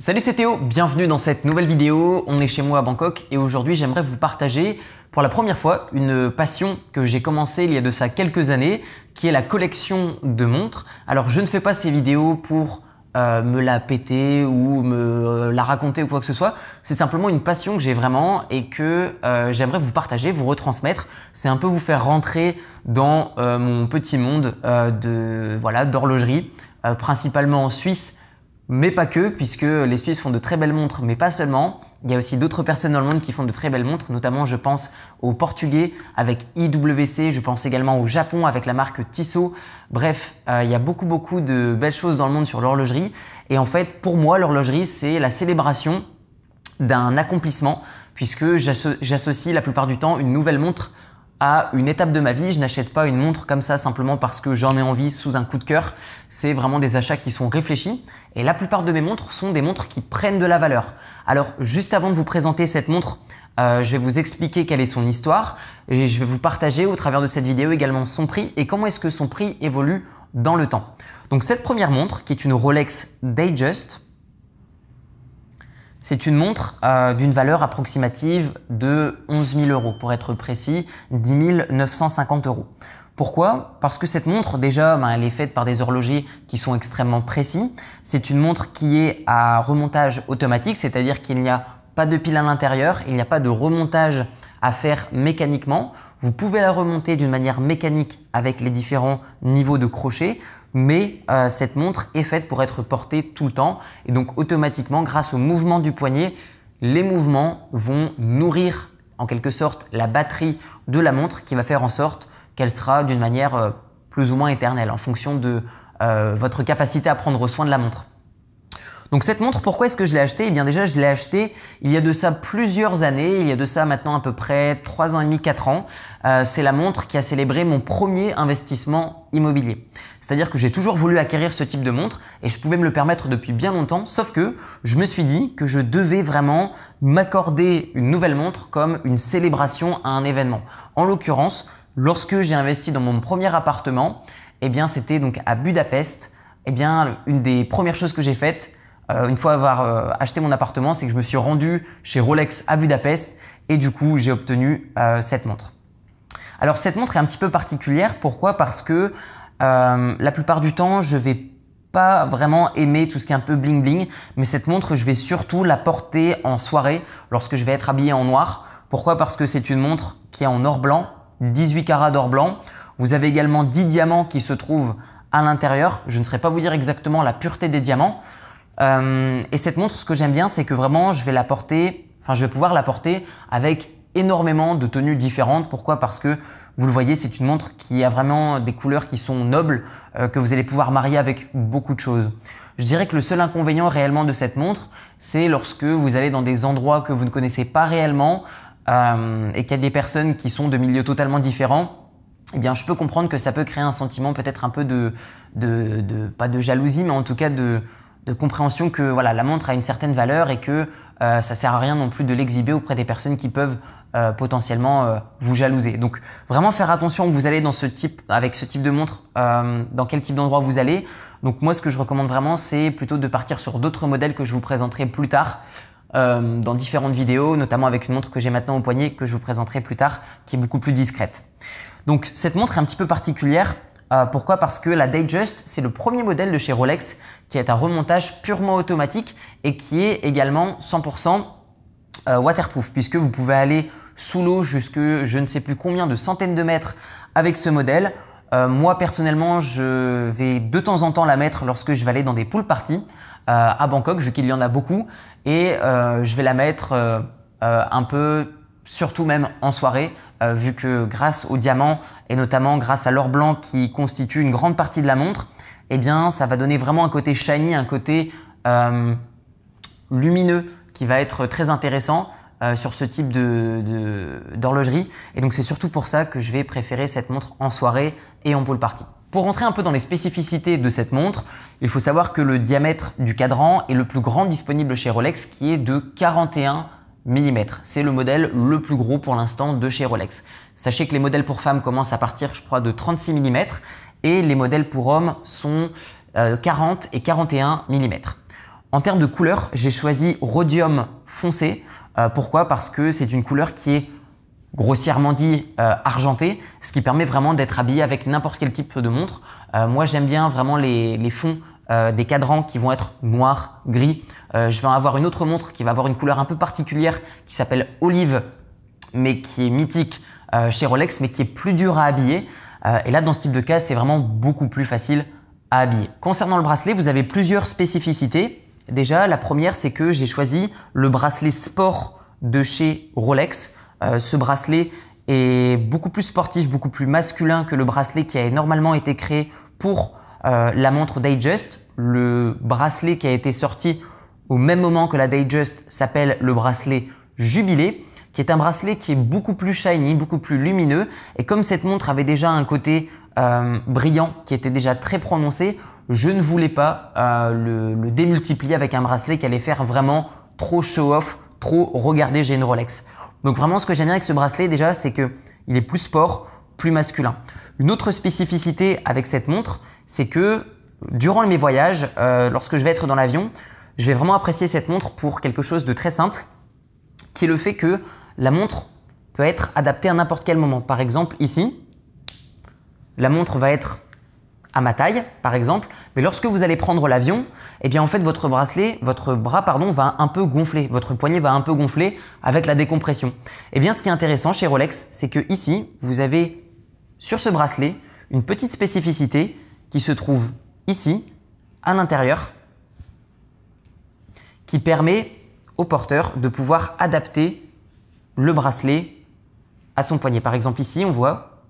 Salut c'est Théo, bienvenue dans cette nouvelle vidéo. On est chez moi à Bangkok et aujourd'hui j'aimerais vous partager pour la première fois une passion que j'ai commencé il y a de ça quelques années qui est la collection de montres. Alors je ne fais pas ces vidéos pour euh, me la péter ou me euh, la raconter ou quoi que ce soit. C'est simplement une passion que j'ai vraiment et que euh, j'aimerais vous partager, vous retransmettre. C'est un peu vous faire rentrer dans mon petit monde de voilà d'horlogerie, principalement en Suisse mais pas que, puisque les Suisses font de très belles montres, mais pas seulement. Il y a aussi d'autres personnes dans le monde qui font de très belles montres, notamment je pense aux Portugais avec IWC, je pense également au Japon avec la marque Tissot. Bref, euh, il y a beaucoup beaucoup de belles choses dans le monde sur l'horlogerie. Et en fait, pour moi, l'horlogerie, c'est la célébration d'un accomplissement, puisque j'associe la plupart du temps une nouvelle montre à une étape de ma vie. Je n'achète pas une montre comme ça simplement parce que j'en ai envie sous un coup de cœur. C'est vraiment des achats qui sont réfléchis. Et la plupart de mes montres sont des montres qui prennent de la valeur. Alors, juste avant de vous présenter cette montre, euh, je vais vous expliquer quelle est son histoire et je vais vous partager au travers de cette vidéo également son prix et comment est-ce que son prix évolue dans le temps. Donc cette première montre, qui est une Rolex Datejust, c'est une montre euh, d'une valeur approximative de 11 000 euros, pour être précis, 10 950 euros. Pourquoi? Parce que cette montre, déjà, ben, elle est faite par des horlogers qui sont extrêmement précis. C'est une montre qui est à remontage automatique, c'est-à-dire qu'il n'y a pas de pile à l'intérieur, il n'y a pas de remontage à faire mécaniquement. Vous pouvez la remonter d'une manière mécanique avec les différents niveaux de crochet mais euh, cette montre est faite pour être portée tout le temps et donc automatiquement grâce au mouvement du poignet, les mouvements vont nourrir en quelque sorte la batterie de la montre qui va faire en sorte qu'elle sera d'une manière euh, plus ou moins éternelle en fonction de euh, votre capacité à prendre soin de la montre. Donc cette montre, pourquoi est-ce que je l'ai achetée? Eh bien déjà, je l'ai achetée il y a de ça plusieurs années, il y a de ça maintenant à peu près 3 ans et demi, 4 ans. Euh, c'est la montre qui a célébré mon premier investissement immobilier. C'est-à-dire que j'ai toujours voulu acquérir ce type de montre et je pouvais me le permettre depuis bien longtemps, sauf que je me suis dit que je devais vraiment m'accorder une nouvelle montre comme une célébration à un événement. En l'occurrence, lorsque j'ai investi dans mon premier appartement, eh bien c'était donc à Budapest. Eh bien, une des premières choses que j'ai faites, une fois avoir euh, acheté mon appartement, c'est que je me suis rendu chez Rolex à Budapest et du coup j'ai obtenu euh, cette montre. Alors cette montre est un petit peu particulière, pourquoi? Parce que la plupart du temps je vais pas vraiment aimer tout ce qui est un peu bling bling, mais cette montre je vais surtout la porter en soirée lorsque je vais être habillé en noir. Pourquoi? Parce que c'est une montre qui est en or blanc, 18 carats d'or blanc. Vous avez également 10 diamants qui se trouvent à l'intérieur. Je ne saurais pas vous dire exactement la pureté des diamants, euh, et cette montre, ce que j'aime bien, c'est que vraiment, je vais la porter, enfin, je vais pouvoir la porter avec énormément de tenues différentes. Pourquoi? Parce que vous le voyez, c'est une montre qui a vraiment des couleurs qui sont nobles, euh, que vous allez pouvoir marier avec beaucoup de choses. Je dirais que le seul inconvénient réellement de cette montre, c'est lorsque vous allez dans des endroits que vous ne connaissez pas réellement euh, et qu'il y a des personnes qui sont de milieux totalement différents. Eh bien, je peux comprendre que ça peut créer un sentiment peut-être un peu de, de, de, pas de jalousie, mais en tout cas de, de compréhension que voilà, la montre a une certaine valeur et que euh, ça sert à rien non plus de l'exhiber auprès des personnes qui peuvent euh, potentiellement euh, vous jalouser. Donc vraiment faire attention où vous allez dans ce type, avec ce type de montre, dans quel type d'endroit vous allez. Donc moi ce que je recommande vraiment c'est plutôt de partir sur d'autres modèles que je vous présenterai plus tard. dans différentes vidéos, notamment avec une montre que j'ai maintenant au poignet que je vous présenterai plus tard, qui est beaucoup plus discrète. Donc cette montre est un petit peu particulière euh, pourquoi? Parce que la Datejust, c'est le premier modèle de chez Rolex qui est un remontage purement automatique et qui est également 100% euh, waterproof puisque vous pouvez aller sous l'eau jusque je ne sais plus combien de centaines de mètres avec ce modèle. Euh, moi personnellement, je vais de temps en temps la mettre lorsque je vais aller dans des pool parties à Bangkok vu qu'il y en a beaucoup et je vais la mettre un peu surtout même en soirée, euh, vu que grâce au diamant et notamment grâce à l'or blanc qui constitue une grande partie de la montre, eh bien ça va donner vraiment un côté shiny, un côté euh, lumineux qui va être très intéressant euh, sur ce type d'horlogerie. Et donc c'est surtout pour ça que je vais préférer cette montre en soirée et en pôle party. Pour rentrer un peu dans les spécificités de cette montre, il faut savoir que le diamètre du cadran est le plus grand disponible chez Rolex qui est de 41 C'est le modèle le plus gros pour l'instant de chez Rolex. Sachez que les modèles pour femmes commencent à partir, je crois, de 36 mm et les modèles pour hommes sont 40 euh, et 41 mm. En termes de couleur, j'ai choisi rhodium foncé. Euh, pourquoi? Parce que c'est une couleur qui est grossièrement dit euh, argentée, ce qui permet vraiment d'être habillé avec n'importe quel type de montre. Moi j'aime bien vraiment les fonds des cadrans qui vont être noirs, gris. je vais avoir une autre montre qui va avoir une couleur un peu particulière qui s'appelle olive, mais qui est mythique chez Rolex, mais qui est plus dur à habiller. et là dans ce type de cas, c'est vraiment beaucoup plus facile à habiller. Concernant le bracelet, vous avez plusieurs spécificités. Déjà, la première, c'est que j'ai choisi le bracelet sport de chez Rolex. Euh, ce bracelet est beaucoup plus sportif, beaucoup plus masculin que le bracelet qui a normalement été créé pour euh, la montre Datejust. Le bracelet qui a été sorti au même moment que la Datejust s'appelle le bracelet Jubilé, qui est un bracelet qui est beaucoup plus shiny, beaucoup plus lumineux. Et comme cette montre avait déjà un côté euh, brillant qui était déjà très prononcé, je ne voulais pas euh, le, démultiplier avec un bracelet qui allait faire vraiment trop show-off, trop regarder j'ai une Rolex. Donc vraiment ce que j'aime bien avec ce bracelet déjà c'est que il est plus sport, plus masculin. Une autre spécificité avec cette montre c'est que durant mes voyages, euh, lorsque je vais être dans l'avion, je vais vraiment apprécier cette montre pour quelque chose de très simple qui est le fait que la montre peut être adaptée à n'importe quel moment. Par exemple ici, la montre va être à ma taille, par exemple, mais lorsque vous allez prendre l'avion, eh bien en fait votre bracelet, votre bras pardon, va un peu gonfler, votre poignet va un peu gonfler avec la décompression. Eh bien ce qui est intéressant chez Rolex, c'est que ici, vous avez sur ce bracelet une petite spécificité qui se trouve ici, à l'intérieur, qui permet au porteur de pouvoir adapter le bracelet à son poignet. Par exemple ici, on voit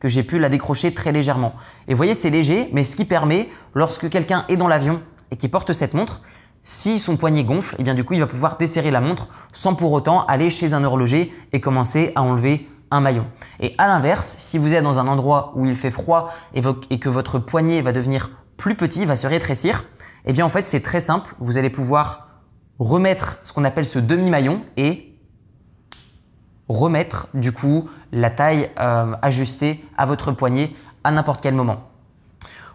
que j'ai pu la décrocher très légèrement. Et vous voyez, c'est léger, mais ce qui permet, lorsque quelqu'un est dans l'avion et qui porte cette montre, si son poignet gonfle, et eh du coup, il va pouvoir desserrer la montre sans pour autant aller chez un horloger et commencer à enlever un maillon. Et à l'inverse, si vous êtes dans un endroit où il fait froid et, que votre poignet va devenir plus petit, va se rétrécir, eh bien en fait, c'est très simple. Vous allez pouvoir remettre ce qu'on appelle ce demi-maillon et remettre du coup la taille euh, ajustée à votre poignet à n'importe quel moment.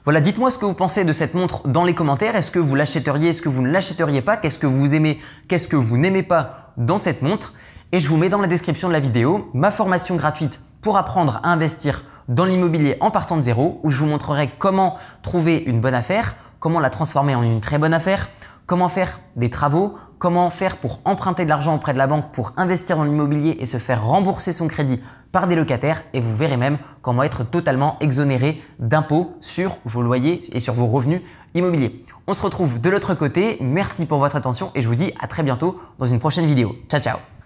Voilà, dites-moi ce que vous pensez de cette montre dans les commentaires. Est-ce que vous l'achèteriez Est-ce que vous ne l'achèteriez pas? Qu'est-ce que vous aimez Qu'est-ce que vous n'aimez pas dans cette montre? Et je vous mets dans la description de la vidéo ma formation gratuite pour apprendre à investir dans l'immobilier en partant de zéro où je vous montrerai comment trouver une bonne affaire, comment la transformer en une très bonne affaire, comment faire des travaux, comment faire pour emprunter de l'argent auprès de la banque pour investir dans l'immobilier et se faire rembourser son crédit par des locataires et vous verrez même comment être totalement exonéré d'impôts sur vos loyers et sur vos revenus immobiliers. On se retrouve de l'autre côté, merci pour votre attention et je vous dis à très bientôt dans une prochaine vidéo. Ciao ciao